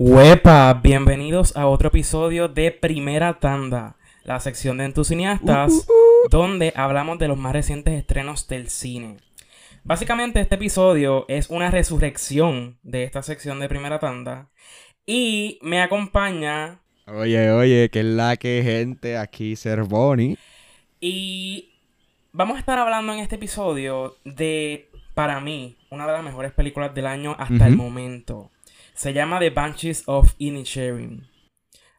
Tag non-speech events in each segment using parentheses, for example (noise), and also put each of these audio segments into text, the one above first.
Huepa, bienvenidos a otro episodio de Primera Tanda, la sección de entusiastas, uh, uh, uh. donde hablamos de los más recientes estrenos del cine. Básicamente este episodio es una resurrección de esta sección de Primera Tanda y me acompaña... Oye, oye, que es la que gente aquí, Cervoni. Y vamos a estar hablando en este episodio de, para mí, una de las mejores películas del año hasta el momento. Se llama The Banshees of Inisherin.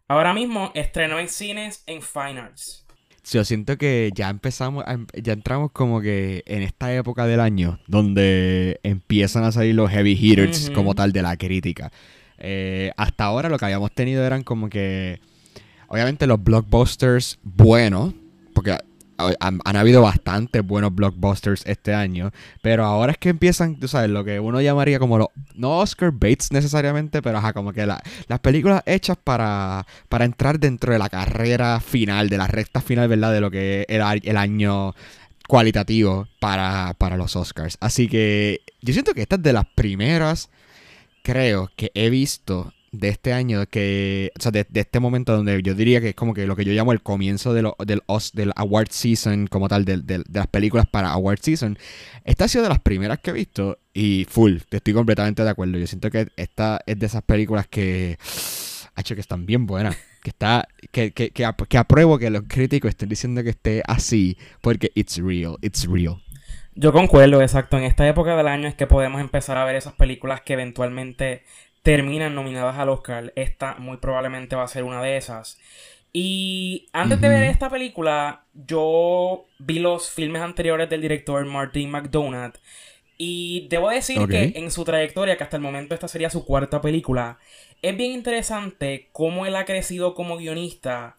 Ahora mismo estrenó en cines en Fine Arts. Yo siento que ya empezamos, em, ya entramos como que en esta época del año donde empiezan a salir los heavy hitters como tal de la crítica. Eh, hasta ahora lo que habíamos tenido eran como que, obviamente los blockbusters buenos, porque han, habido bastantes buenos blockbusters este año, pero ahora es que empiezan, tú sabes, lo que uno llamaría como los, no Oscar Bates necesariamente, pero ajá, como que las películas hechas para, para entrar dentro de la carrera final, de la recta final, ¿verdad? De lo que era el año cualitativo para, para los Oscars. Así que yo siento que esta es de las primeras, creo, que he visto de este año, que, o sea, de, este momento donde yo diría que es como que lo que yo llamo el comienzo de del, del award season, como tal, de, de, las películas para award season, esta ha sido de las primeras que he visto y full, estoy completamente de acuerdo. Yo siento que esta es de esas películas que, ha hecho que están bien buenas. Que está, que, que, que, que apruebo que los críticos estén diciendo que esté así, porque it's real, it's real. Yo concuerdo, exacto. En esta época del año es que podemos empezar a ver esas películas que eventualmente terminan nominadas al Oscar. Esta muy probablemente va a ser una de esas. Y antes de ver esta película, yo vi los filmes anteriores del director Martin McDonagh. Y debo decir que en su trayectoria, que hasta el momento esta sería su cuarta película, es bien interesante cómo él ha crecido como guionista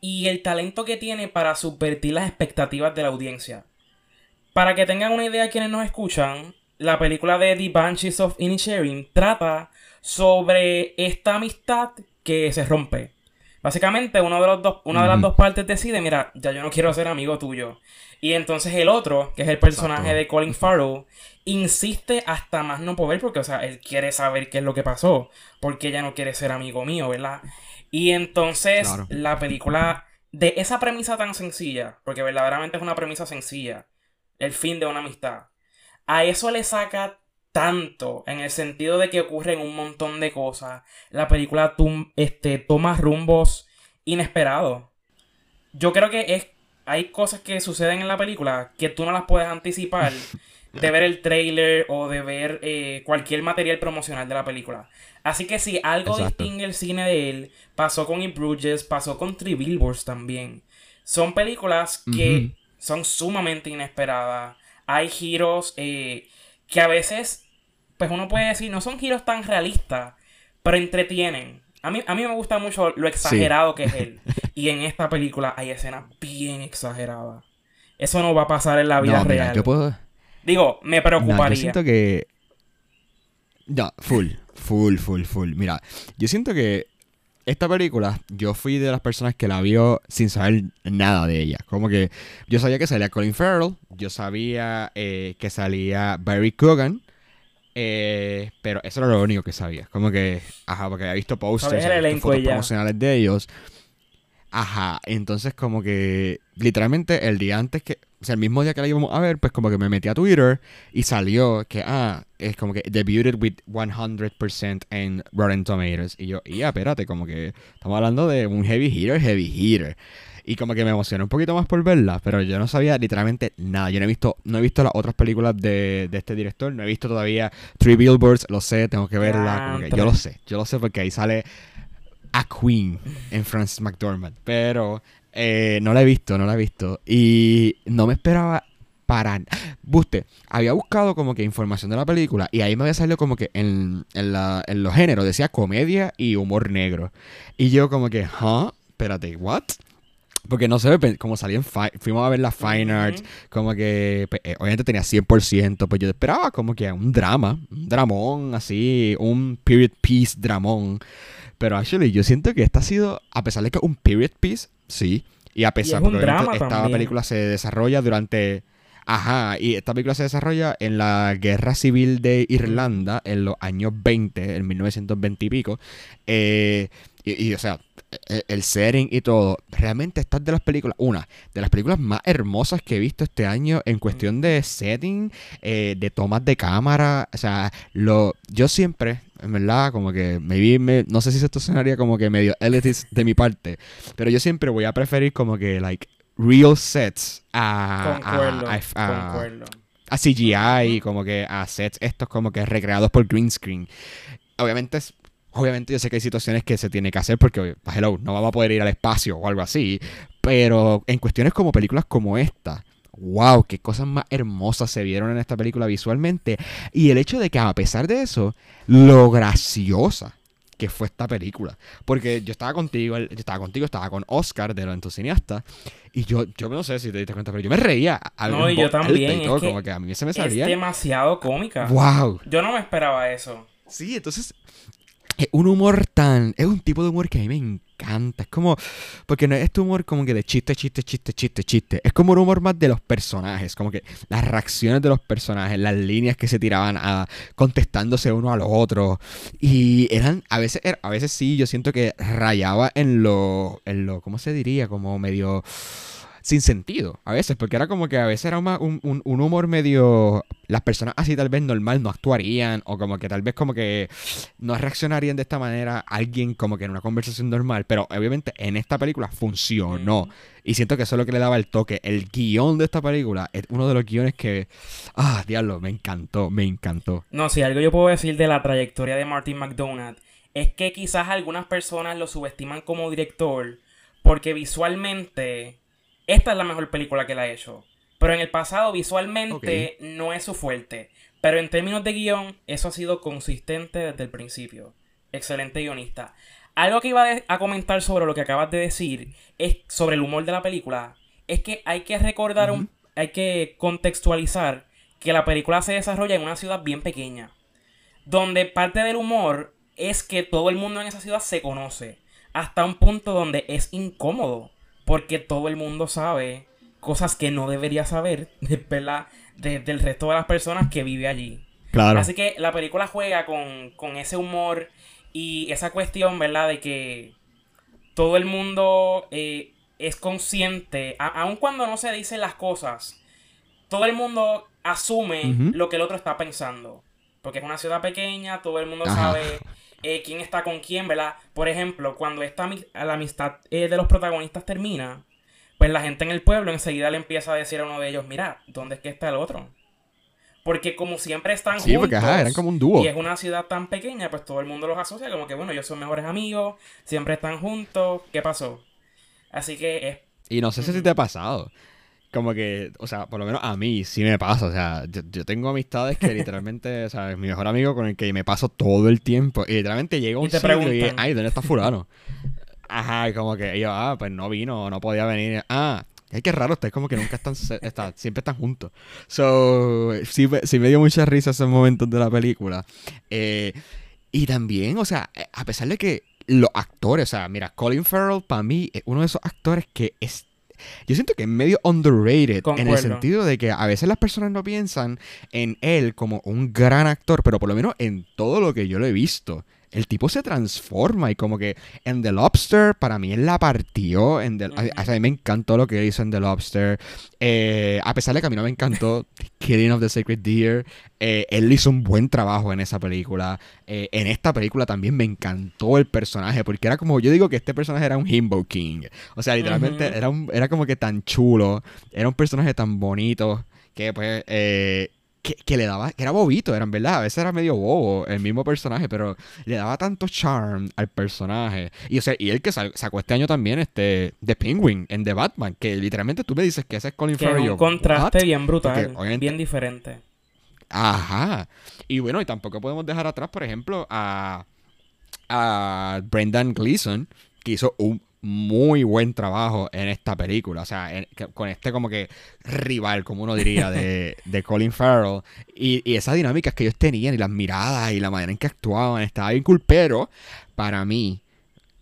y el talento que tiene para subvertir las expectativas de la audiencia. Para que tengan una idea quienes nos escuchan, la película de The Banshees of Inisherin trata sobre esta amistad que se rompe. Básicamente, uno de los dos, una de las dos partes decide, mira, ya yo no quiero ser amigo tuyo. Y entonces el otro, que es el personaje de Colin Farrell, insiste hasta más no poder, porque, o sea, él quiere saber qué es lo que pasó, porque ella no quiere ser amigo mío, ¿verdad? Y entonces la película, de esa premisa tan sencilla, porque verdaderamente es una premisa sencilla, el fin de una amistad, a eso le saca tanto en el sentido de que ocurren un montón de cosas. La película este, toma rumbos inesperados. Yo creo que es hay cosas que suceden en la película que tú no las puedes anticipar de ver el trailer o de ver eh, cualquier material promocional de la película. Así que si algo distingue el cine de él, pasó con In Bruges, pasó con Three Billboards también. Son películas que son sumamente inesperadas. Hay giros eh, que a veces, pues uno puede decir, no son giros tan realistas, pero entretienen. A mí, a mí me gusta mucho lo exagerado que es él. (laughs) Y en esta película hay escenas bien exageradas. Eso no va a pasar en la vida real. yo puedo... Digo, me preocuparía. yo siento que... No, full, full, full, full. Mira, yo siento que esta película, yo fui de las personas que la vio sin saber nada de ella. Como que yo sabía que salía Colin Farrell, yo sabía eh, que salía Barry Coogan, eh, pero eso era lo único que sabía. Como que, ajá, porque había visto posters, fotos promocionales de ellos. Ajá, entonces como que literalmente el día antes que, o sea, el mismo día que la íbamos a ver, pues como que me metí a Twitter y salió que, ah, es como que debuted with 100% en Rotten Tomatoes. Y yo, ya, espérate, como que estamos hablando de un heavy hitter, heavy hitter. Y como que me emocioné un poquito más por verla, pero yo no sabía literalmente nada. Yo no he visto, no he visto las otras películas de, de este director, no he visto todavía Three Billboards, lo sé, tengo que verla. yo lo sé, yo lo sé porque ahí sale a Queen en Francis McDormand. Pero eh, no la he visto, no la he visto. Y no me esperaba para... Buste, había buscado como que información de la película y ahí me había salido como que en, en, la, en los géneros decía comedia y humor negro. Y yo como que, ¿huh? Espérate, ¿what? Porque no sé, como salí en fuimos a ver la Fine Arts, como que pues, obviamente tenía 100%, pues yo esperaba como que un drama, un dramón así, un period piece dramón. Pero actually, yo siento que esta ha sido, a pesar de que un period piece, sí. Y a pesar de que esta película se desarrolla durante. Ajá, y esta película se desarrolla en la Guerra Civil de Irlanda en los años 20, en 1920 y pico. Eh, y, o sea, el, el, setting y todo, realmente estas de las películas, una de las películas más hermosas que he visto este año en cuestión de setting, eh, de tomas de cámara, o sea, lo, yo siempre, en verdad, como que maybe me, no sé si esto sonaría como que medio elitist de mi parte, pero yo siempre voy a preferir como que, like, real sets a, a, CGI, como que a sets estos como que recreados por green screen. Obviamente Obviamente yo sé que hay situaciones que se tiene que hacer porque, hello, no vamos a poder ir al espacio o algo así. Pero en cuestiones como películas como esta, wow, qué cosas más hermosas se vieron en esta película visualmente. Y el hecho de que a pesar de eso, lo graciosa que fue esta película. Porque yo estaba contigo, yo estaba contigo, estaba con Oscar de los entusiastas. Y yo, yo no sé si te diste cuenta, pero yo me reía. no, y yo también. como que a mí se me salía. Es demasiado cómica. Wow. Yo no me esperaba eso. Sí, entonces es un humor tan. Es un tipo de humor que a mí me encanta. Es como. Porque no es este humor como que de chiste, chiste, chiste, chiste, chiste. Es como un humor más de los personajes. Como que las reacciones de los personajes, las líneas que se tiraban a, contestándose uno al otro. Y eran. A veces, a veces sí, yo siento que rayaba en lo. En lo. ¿Cómo se diría? Como medio sin sentido a veces, porque era como que a veces era un, un, humor medio... Las personas así tal vez normal no actuarían o como que tal vez como que no reaccionarían de esta manera alguien como que en una conversación normal, pero obviamente en esta película funcionó. Y siento que eso es lo que le daba el toque. El guion de esta película es uno de los guiones que... Ah, diablo, me encantó, me encantó. No, si algo yo puedo decir de la trayectoria de Martin McDonald es que quizás algunas personas lo subestiman como director porque visualmente esta es la mejor película que la ha hecho. Pero en el pasado, visualmente, no es su fuerte. Pero en términos de guion, eso ha sido consistente desde el principio. Excelente guionista. Algo que iba a comentar sobre lo que acabas de decir es sobre el humor de la película. Es que hay que recordar, un, hay que contextualizar que la película se desarrolla en una ciudad bien pequeña. Donde parte del humor es que todo el mundo en esa ciudad se conoce. Hasta un punto donde es incómodo porque todo el mundo sabe cosas que no debería saber (laughs) de, del resto de las personas que vive allí. Claro. Así que la película juega con, ese humor y esa cuestión, ¿verdad? De que todo el mundo eh, es consciente, aun cuando no se dicen las cosas, todo el mundo asume lo que el otro está pensando. Porque es una ciudad pequeña, todo el mundo sabe eh, quién está con quién, ¿verdad? Por ejemplo, cuando esta la amistad eh, de los protagonistas termina, pues la gente en el pueblo enseguida le empieza a decir a uno de ellos, mira, ¿dónde es que está el otro? Porque como siempre están sí, porque eran como un dúo. Y es una ciudad tan pequeña, pues todo el mundo los asocia como que, bueno, ellos son mejores amigos, siempre están juntos, ¿qué pasó? Así que es... Y no sé si te ha pasado, como que, o sea, por lo menos a mí sí me pasa. O sea, yo, tengo amistades que literalmente, (laughs) o sea, es mi mejor amigo con el que me paso todo el tiempo. Y literalmente llega un y sitio y, ay, ¿dónde está fulano? (laughs) Ajá, como que yo, ah, pues no vino, no podía venir. Ah, ay, qué raro, ustedes como que nunca están, (laughs) está, siempre están juntos. So, sí, sí me dio mucha risa esos momentos de la película. Eh, y también, o sea, a pesar de que los actores, o sea, mira, Colin Farrell para mí es uno de esos actores que es yo siento que es medio underrated en el sentido de que a veces las personas no piensan en él como un gran actor, pero por lo menos en todo lo que yo lo he visto el tipo se transforma y como que en The Lobster, para mí él la partió. En a, mí me encantó lo que hizo en The Lobster. Eh, a pesar de que a mí no me encantó Killing of the Sacred Deer, eh, él hizo un buen trabajo en esa película. Eh, en esta película también me encantó el personaje, porque era como, yo digo que este personaje era un Himbo King. O sea, literalmente era, un, era como que tan chulo, era un personaje tan bonito que pues que, le daba, que era bobito, era en verdad, a veces era medio bobo el mismo personaje, pero le daba tanto charm al personaje. Y o sea, y él que sacó este año también este The Penguin en The Batman, que literalmente tú me dices que ese es Colin Farrell. Un contraste bien brutal, bien diferente. Ajá. Y bueno, y tampoco podemos dejar atrás, por ejemplo, a, a Brendan Gleeson, que hizo un muy buen trabajo en esta película. O sea, con este como que rival, como uno diría, de, Colin Farrell. Y, y, esas dinámicas que ellos tenían y las miradas y la manera en que actuaban estaba bien cool. Pero para mí,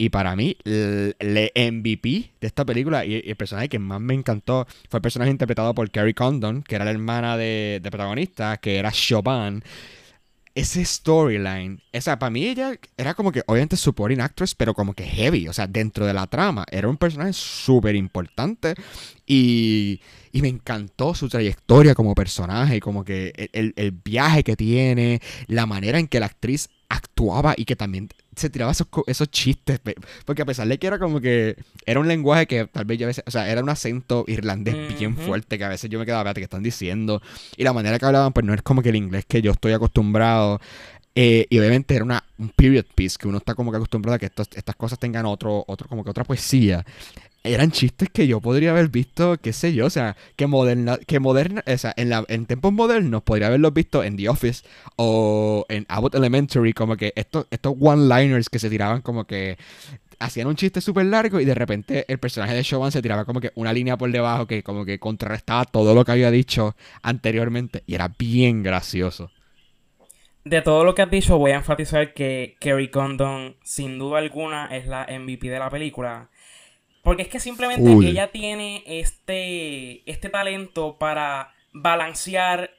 Y para mí, el, MVP de esta película y, el personaje que más me encantó fue el personaje interpretado por Carrie Condon, que era la hermana de, de protagonista, que era Chauvin ese storyline, o sea, para mí ella era como que, obviamente, supporting actress, pero como que heavy, o sea, dentro de la trama, era un personaje súper importante y, y, me encantó su trayectoria como personaje, como que el, el viaje que tiene, la manera en que la actriz actuaba y que también se tiraba esos, esos chistes. Porque a pesar de que era como que. Era un lenguaje que tal vez yo a veces. O sea, era un acento irlandés bien fuerte que a veces yo me quedaba, espérate, ¿qué están diciendo? Y la manera que hablaban, pues no es como que el inglés que yo estoy acostumbrado. Eh, y obviamente era una, un period piece que uno está como que acostumbrado a que estas cosas tengan otro, otro, como que otra poesía eran chistes que yo podría haber visto, qué sé yo, o sea, que moderna, que moderna, o sea, en, la, en tiempos modernos podría haberlos visto en The Office o en Abbott Elementary, como que estos, estos one-liners que se tiraban como que hacían un chiste súper largo y de repente el personaje de Showan se tiraba como que una línea por debajo que como que contrarrestaba todo lo que había dicho anteriormente y era bien gracioso. De todo lo que has dicho voy a enfatizar que Kerry Condon sin duda alguna es la MVP de la película porque es que simplemente ella tiene este, este talento para balancear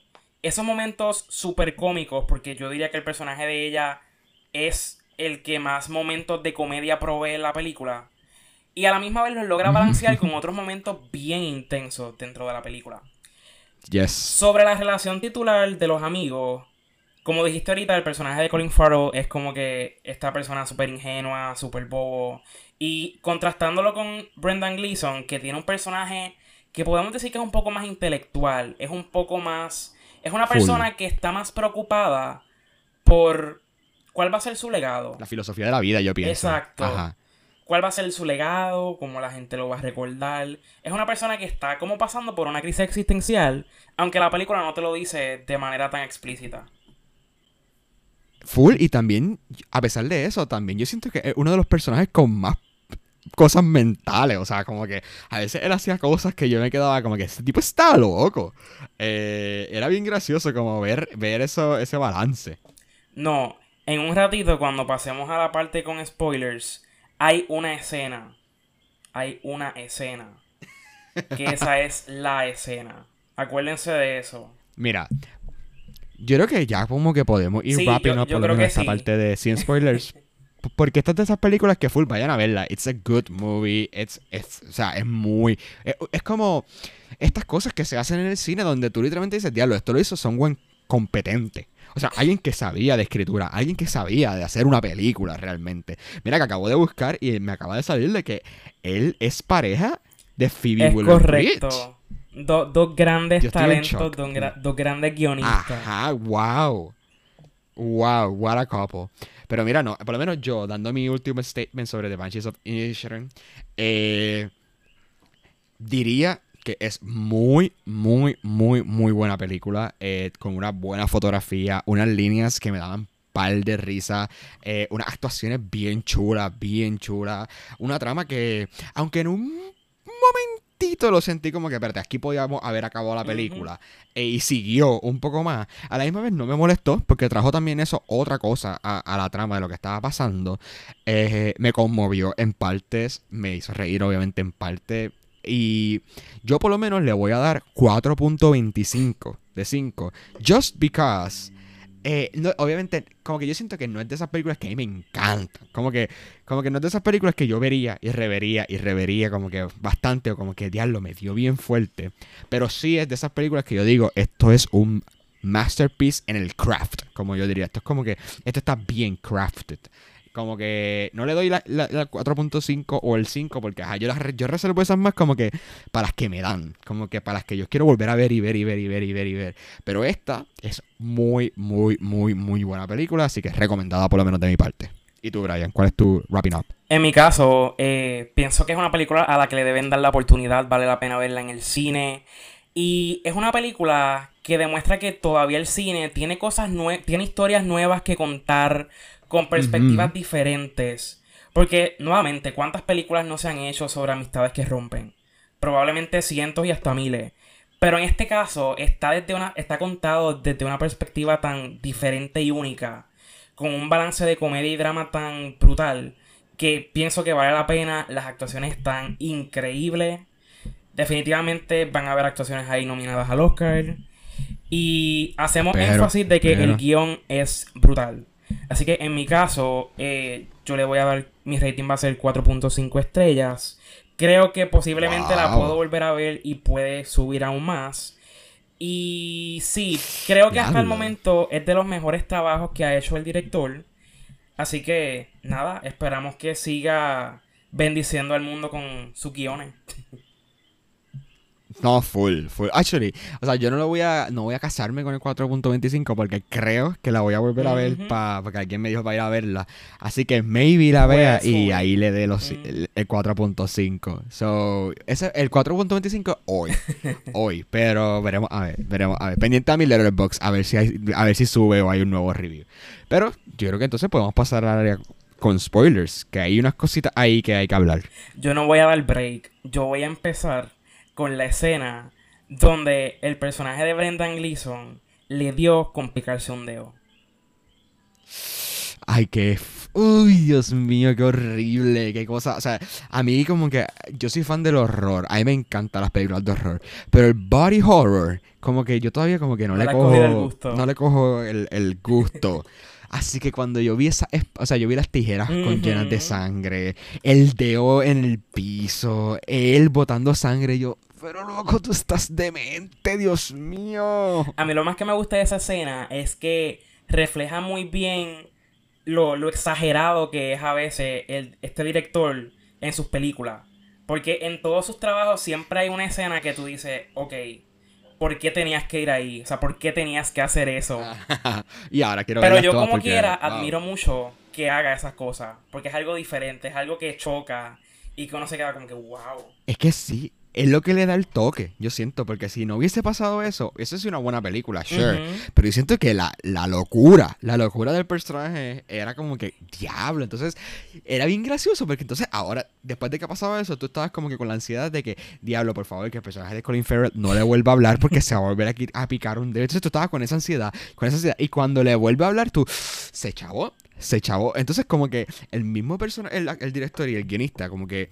esos momentos súper cómicos, porque yo diría que el personaje de ella es el que más momentos de comedia provee en la película. Y a la misma vez lo logra balancear con (laughs) otros momentos bien intensos dentro de la película. Yes. Sobre la relación titular de los amigos, como dijiste ahorita, el personaje de Colin Farrell es como que esta persona súper ingenua, súper bobo. Y contrastándolo con Brendan Gleeson, que tiene un personaje que podemos decir que es un poco más intelectual, es un poco más... Es una persona que está más preocupada por cuál va a ser su legado. La filosofía de la vida, yo pienso. Exacto. ¿Cuál va a ser su legado? ¿Cómo la gente lo va a recordar? Es una persona que está como pasando por una crisis existencial, aunque la película no te lo dice de manera tan explícita. Full, y también, a pesar de eso, también yo siento que es uno de los personajes con más cosas mentales. O sea, como que a veces él hacía cosas que yo me quedaba como que ese tipo está loco. Eh, era bien gracioso como ver, ver eso, ese balance. No, en un ratito cuando pasemos a la parte con spoilers, hay una escena. Hay una escena. Que esa es la escena. Acuérdense de eso. Mira, yo creo que ya como que podemos ir rápido por esta parte de sin spoilers. (laughs) Porque estas de esas películas que full vayan a verla. It's a good movie. It's, o sea, es muy. Es, como estas cosas que se hacen en el cine donde tú literalmente dices, diablo, esto lo hizo son buen competente. O sea, alguien que sabía de escritura, alguien que sabía de hacer una película realmente. Mira que acabo de buscar y me acaba de salir de que él es pareja de Phoebe es correcto. Dos grandes talentos, dos, grandes guionistas. Ajá, wow. Wow, what a couple. Pero mira, no, por lo menos yo, dando mi último statement sobre The Banshees of Inisherin, eh, diría que es muy, muy, muy, muy buena película, eh, con una buena fotografía, unas líneas que me daban par de risa, eh, unas actuaciones bien chulas, bien chulas, una trama que, aunque en un momento lo sentí como que, espérate, aquí podíamos haber acabado la película. E, y siguió un poco más. A la misma vez no me molestó porque trajo también eso otra cosa a, la trama de lo que estaba pasando. Eh, me conmovió en partes, me hizo reír obviamente en parte. Y yo por lo menos le voy a dar 4.25 de 5. Just because eh, obviamente, como que yo siento que no es de esas películas que a mí me encantan. Como que, como que no es de esas películas que yo vería y revería y revería como que bastante o como que diablo me dio bien fuerte. Pero sí es de esas películas que yo digo, esto es un masterpiece en el craft, como yo diría. Esto es como que, esto está bien crafted. Como que no le doy la, 4.5 o el 5 porque yo, las, yo reservo esas más como que para las que me dan. Como que para las que yo quiero volver a ver y ver y ver y ver y ver y ver. Pero esta es muy, muy, muy, muy buena película. Así que es recomendada por lo menos de mi parte. ¿Y tú, Brian? ¿Cuál es tu wrapping up? En mi caso, eh, pienso que es una película a la que le deben dar la oportunidad. Vale la pena verla en el cine. Y es una película que demuestra que todavía el cine tiene cosas nuevas, tiene historias nuevas que contar con perspectivas diferentes. Porque, nuevamente, ¿cuántas películas no se han hecho sobre amistades que rompen? Probablemente cientos y hasta miles. Pero en este caso está, desde una, está contado desde una perspectiva tan diferente y única, con un balance de comedia y drama tan brutal, que pienso que vale la pena. Las actuaciones están increíbles. Definitivamente van a haber actuaciones ahí nominadas al Oscar. Y hacemos énfasis de que el guion es brutal. Así que en mi caso, eh, yo le voy a dar, mi rating va a ser 4.5 estrellas. Creo que posiblemente la puedo volver a ver y puede subir aún más. Y sí, creo que hasta el momento es de los mejores trabajos que ha hecho el director. Así que nada, esperamos que siga bendiciendo al mundo con sus guiones. (laughs) No, full, full. Actually, o sea, yo no lo voy a, no voy a casarme con el 4.25 porque creo que la voy a volver a ver para porque alguien me dijo para ir a verla. Así que maybe la vea y ahí le dé los, el, 4.5. So, ese, el 4.25 hoy, (laughs) hoy, pero veremos, a ver, veremos, a ver, pendiente a mi letterbox a ver si hay, a ver si sube o hay un nuevo review. Pero yo creo que entonces podemos pasar al área con spoilers, que hay unas cositas ahí que hay que hablar. Yo no voy a dar break, yo voy a empezar con la escena donde el personaje de Brendan Gleeson le dio con picarse un dedo. Ay, qué... Uy, Dios mío, qué horrible, qué cosa. O sea, a mí como que yo soy fan del horror. A mí me encantan las películas de horror. Pero el body horror, como que yo todavía como que no, le cojo... No le cojo el, el gusto. (laughs) Así que cuando yo vi esa, o sea, yo vi las tijeras con llenas de sangre, el dedo en el piso, él botando sangre, yo, pero loco, tú estás demente, Dios mío. A mí lo más que me gusta de esa escena es que refleja muy bien lo, exagerado que es a veces el, este director en sus películas. Porque en todos sus trabajos siempre hay una escena que tú dices, ok, ¿por qué tenías que ir ahí? O sea, ¿por qué tenías que hacer eso? (laughs) y ahora quiero Pero yo como quiera admiro mucho que haga esas cosas. Porque es algo diferente, es algo que choca y que uno se queda como que, wow. Es que sí, es lo que le da el toque, yo siento, porque si no hubiese pasado eso, eso es una buena película, sure. Pero yo siento que la, locura, la locura del personaje era como que, diablo, entonces era bien gracioso, porque entonces ahora, después de que ha pasado eso, tú estabas como que con la ansiedad de que, diablo, por favor, que el personaje de Colin Farrell no le vuelva a hablar porque se va a volver a, picar un dedo. Entonces tú estabas con esa ansiedad, con esa ansiedad, y cuando le vuelve a hablar, tú, se chavó, se chavó. Entonces como que el mismo personaje, el director y el guionista, como que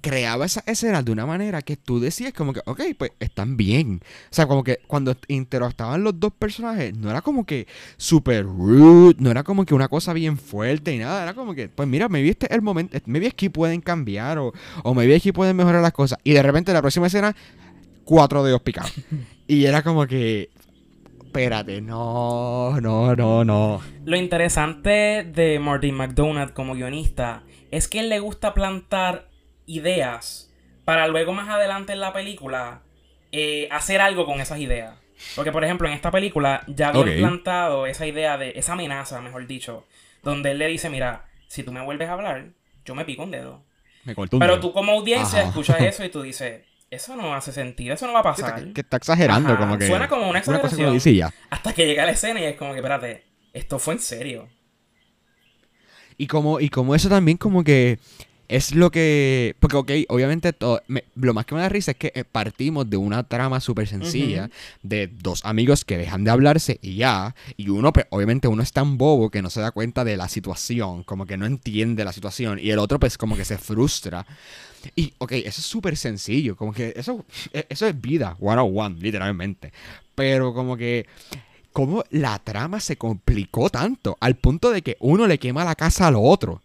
creaba esa escena de una manera que tú decías como que, ok, pues están bien. O sea, como que cuando interactuaban los dos personajes, no era como que super rude, no era como que una cosa bien fuerte y nada, era como que, pues mira, me viste el momento, me vi aquí pueden cambiar o, o me vi aquí pueden mejorar las cosas. Y de repente la próxima escena, cuatro dedos picados. (laughs) y era como que, espérate, no, no, no, no. Lo interesante de Martin McDonald como guionista es que él le gusta plantar ideas para luego más adelante en la película eh, hacer algo con esas ideas. Porque, por ejemplo, en esta película ya había plantado esa idea de, esa amenaza, mejor dicho, donde él le dice, mira, si tú me vuelves a hablar, yo me pico un dedo. Me un Pero tú como audiencia escuchas eso y (laughs) tú dices, eso no hace sentido, eso no va a pasar. que, está exagerando, como que... Suena como una exageración. Hasta que llega la escena y es como que, espérate, esto fue en serio. Y como, y como eso también como que es lo que. Porque, ok, obviamente todo, lo más que me da risa es que eh, partimos de una trama súper sencilla de dos amigos que dejan de hablarse y ya. Y uno, pues, obviamente, uno es tan bobo que no se da cuenta de la situación, como que no entiende la situación. Y el otro, pues, como que se frustra. Y, ok, eso es súper sencillo, como que eso, e, eso es vida, one on one, literalmente. Pero, como que cómo la trama se complicó tanto al punto de que uno le quema la casa al otro.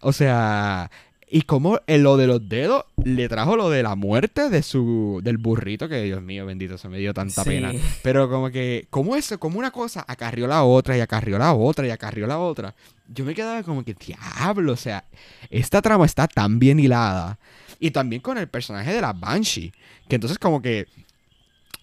O sea, y como en lo de los dedos le trajo lo de la muerte de su del burrito, que Dios mío, bendito, se me dio tanta pena. Pero como que, como eso, como una cosa acarrió la otra y acarrió la otra y acarrió la otra. Yo me quedaba como que, diablo, o sea, esta trama está tan bien hilada. Y también con el personaje de la Banshee, que entonces como que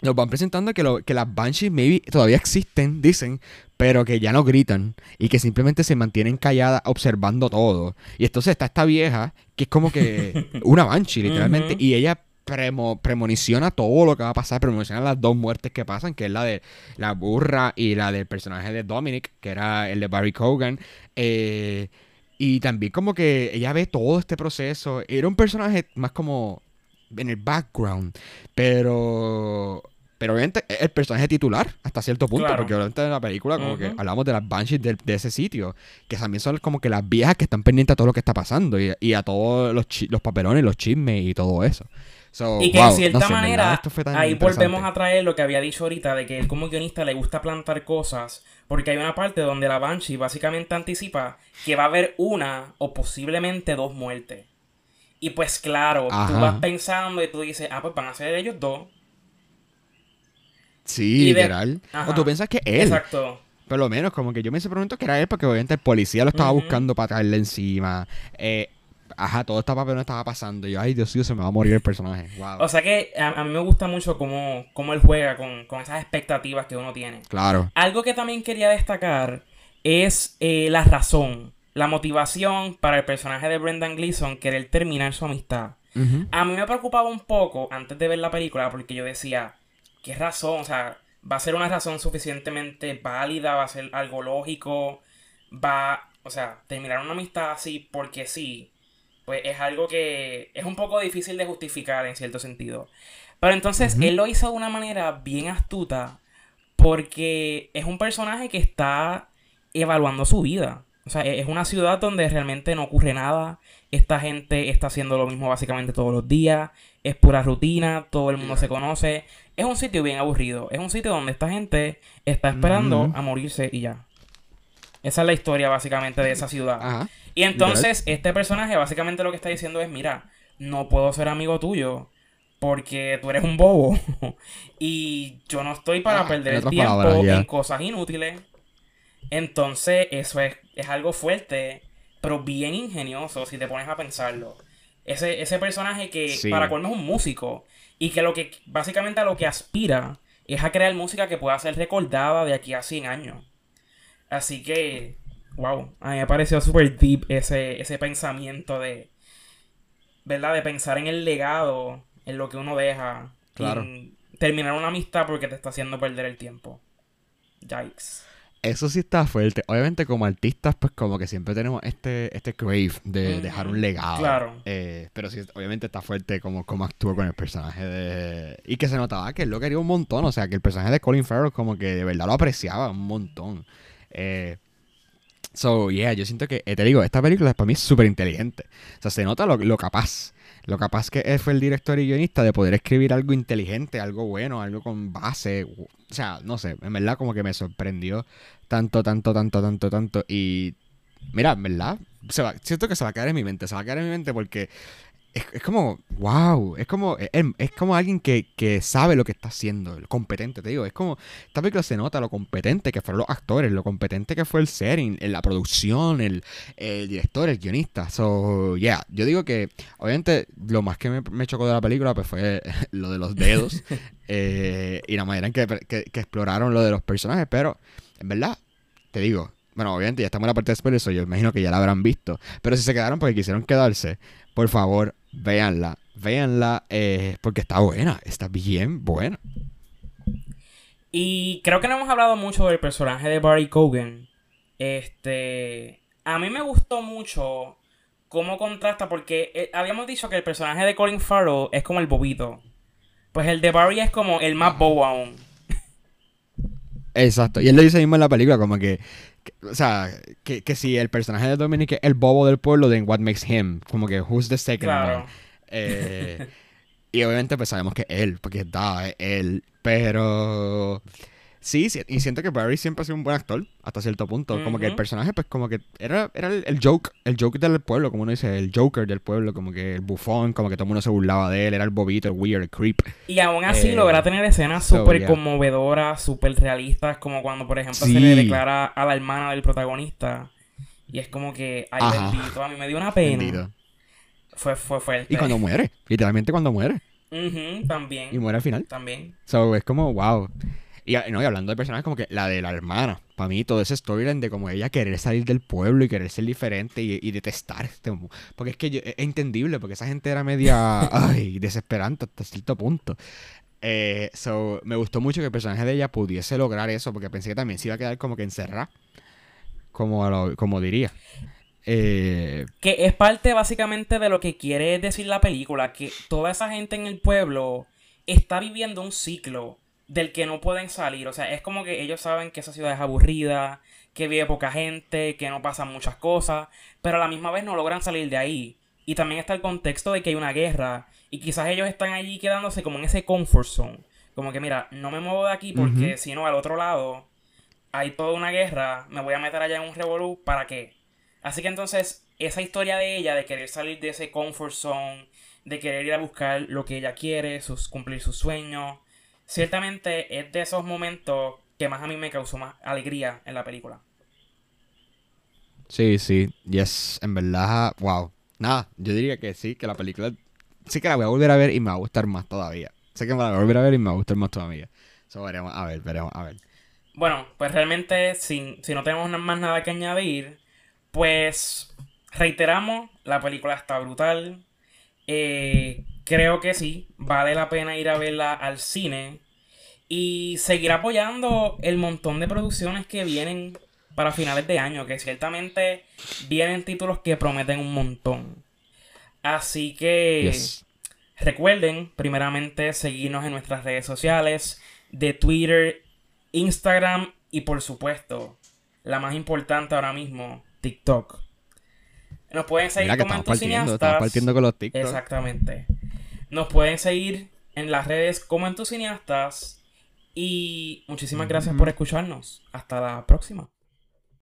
nos van presentando que, lo, que las Banshees maybe todavía existen, dicen, pero que ya no gritan y que simplemente se mantienen calladas observando todo. Y entonces está esta vieja, que es como que (laughs) una Banshee, literalmente, y ella premoniciona todo lo que va a pasar, premoniciona las dos muertes que pasan, que es la de la burra y la del personaje de Dominic, que era el de Barry Cogan. Eh, y también como que ella ve todo este proceso. Era un personaje más como en el background, pero Pero obviamente es el personaje titular hasta cierto punto, Claro. porque obviamente en la película como que hablamos de las banshees de, de ese sitio, que también son como que las viejas que están pendientes a todo lo que está pasando y, y a todos los, los papelones, los chismes y todo eso. So, Y que wow, en cierta no sé, manera, ahí volvemos a traer lo que había dicho ahorita, de que él como guionista le gusta plantar cosas, porque hay una parte donde la Banshee básicamente anticipa que va a haber una o posiblemente dos muertes. Y pues claro, tú vas pensando y tú dices, ah, pues van a ser ellos dos. Sí, y de- literal. Ajá. O tú piensas que él, Exacto. por lo menos, como que yo me hice pregunto que era él, porque obviamente el policía lo estaba buscando para traerle encima. Eh, ajá, todo esta papel no estaba pasando. Y yo, ay, Dios mío, se me va a morir el personaje. Wow. O sea que a, a mí me gusta mucho cómo, cómo él juega con, con esas expectativas que uno tiene. claro. Algo que también quería destacar es eh, la razón, la motivación para el personaje de Brendan Gleeson querer terminar su amistad. A mí me preocupaba un poco antes de ver la película porque yo decía, ¿qué razón? O sea, va a ser una razón suficientemente válida, va a ser algo lógico, va, o sea, terminar una amistad así porque sí, pues es algo que es un poco difícil de justificar en cierto sentido. Pero entonces él lo hizo de una manera bien astuta porque es un personaje que está evaluando su vida. O sea, e-, es una ciudad donde realmente no ocurre nada. Esta gente está haciendo lo mismo básicamente todos los días. Es pura rutina, todo el mundo se conoce. Es un sitio bien aburrido. Es un sitio donde esta gente está esperando a morirse y ya. Esa es la historia básicamente de esa ciudad. Ajá. Y entonces este personaje básicamente lo que está diciendo es, mira, no puedo ser amigo tuyo porque tú eres un bobo (laughs) y yo no estoy para Ah, perder el tiempo palabras, en cosas inútiles. Entonces eso es, es algo fuerte, pero bien ingenioso si te pones a pensarlo. Ese, ese personaje que Sí. para colmo es un músico y que lo que básicamente a lo que aspira es a crear música que pueda ser recordada de aquí a 100 años. Así que, wow, a mí me pareció súper deep ese, ese pensamiento de, ¿verdad? De pensar en el legado, en lo que uno deja. Claro. terminar una amistad porque te está haciendo perder el tiempo. Yikes. Eso sí está fuerte. Obviamente como artistas, pues como que siempre tenemos este, este crave de dejar un legado. Claro. Eh, pero sí, obviamente está fuerte como, como actúa con el personaje de... Y que se notaba que él lo quería un montón. O sea, que el personaje de Colin Farrell como que de verdad lo apreciaba un montón. Eh, so, yeah, yo siento que, eh, te digo, esta película para mí es súper inteligente. O sea, se nota lo, lo capaz. Lo capaz que él fue el director y guionista de poder escribir algo inteligente, algo bueno, algo con base. O sea, no sé, en verdad como que me sorprendió tanto, tanto, tanto, tanto, tanto. Y mira, en verdad, siento que se va a quedar en mi mente, se va a quedar en mi mente porque es, es como, wow, es como, es, es como alguien que, que sabe lo que está haciendo, lo competente, te digo, es como, esta película se nota lo competente que fueron los actores, lo competente que fue el setting, en la producción, el, el director, el guionista. So, yeah, yo digo que, obviamente, lo más que me, me chocó de la película pues fue (laughs) lo de los dedos (laughs) eh, y la manera en que, que, que exploraron lo de los personajes, pero, en verdad, te digo, bueno, obviamente ya estamos en la parte de spoilers, yo imagino que ya la habrán visto. Pero si se quedaron porque quisieron quedarse, por favor, véanla. Véanla eh, porque está buena, está bien buena. Y creo que no hemos hablado mucho del personaje de Barry Cogan. Este. A mí me gustó mucho cómo contrasta, porque eh, habíamos dicho que el personaje de Colin Farrell es como el bobito. Pues el de Barry es como el más bobo aún. Exacto. Y él lo dice mismo en la película, como que, que- o sea, que, que si el personaje de Dominic es el bobo del pueblo, then what makes him? Como que who's the second Claro. Eh, (laughs) y obviamente pues sabemos que es él, porque da, es él. Pero sí, sí, y siento que Barry siempre ha sido un buen actor, hasta cierto punto. Como que el personaje, pues como que era, era el, el joke, el joke del pueblo, como uno dice, el Joker del pueblo, como que el bufón, como que todo el mundo se burlaba de él, era el bobito, el weird, el creep. Y aún así Eh, logra tener escenas so, súper yeah. conmovedoras, súper realistas, como cuando, por ejemplo, se le declara a la hermana del protagonista. Y es como que, ay, Ajá. bendito, a mí me dio una pena. Bendito. Fue, fue fuerte. Y cuando muere, literalmente cuando muere, también. y muere al final. También. So, es como, wow. Y, no, y hablando de personajes, como que la de la hermana. Para mí, todo ese storyline de como ella querer salir del pueblo y querer ser diferente y, y detestar este Porque es que yo- es entendible, porque esa gente era media, (laughs) ay, desesperante hasta cierto punto. Eh, so, me gustó mucho que el personaje de ella pudiese lograr eso, porque pensé que también se iba a quedar como que encerrada. Como, lo- como diría. Eh, Que es parte básicamente de lo que quiere decir la película, que toda esa gente en el pueblo está viviendo un ciclo del que no pueden salir. O sea, es como que ellos saben que esa ciudad es aburrida, que vive poca gente, que no pasan muchas cosas, pero a la misma vez no logran salir de ahí. Y también está el contexto de que hay una guerra y quizás ellos están allí quedándose como en ese comfort zone. Como que mira, no me muevo de aquí porque si no al otro lado hay toda una guerra, me voy a meter allá en un revolú, ¿para qué? Así que entonces esa historia de ella, de querer salir de ese comfort zone, de querer ir a buscar lo que ella quiere, sus, cumplir sus sueños, ciertamente es de esos momentos que más a mí me causó más alegría en la película. Sí, sí, yes, en verdad, wow. Nada, yo diría que sí, que la película sí que la voy a volver a ver y me va a gustar más todavía. Sé que me la voy a volver a ver y me va a gustar más todavía. Eso veremos, a ver, veremos, a ver. Bueno, pues realmente, si, si no tenemos más nada que añadir, pues reiteramos, la película está brutal. Eh, creo que sí, vale la pena ir a verla al cine y seguir apoyando el montón de producciones que vienen para finales de año, que ciertamente vienen títulos que prometen un montón. Así que recuerden, primeramente, seguirnos en nuestras redes sociales de Twitter, Instagram y por supuesto, la más importante ahora mismo, TikTok. Nos pueden seguir como entusiastas. partiendo con los TikTok. Exactamente. Nos pueden seguir en las redes como entusiastas. Y muchísimas gracias por escucharnos. Hasta la próxima.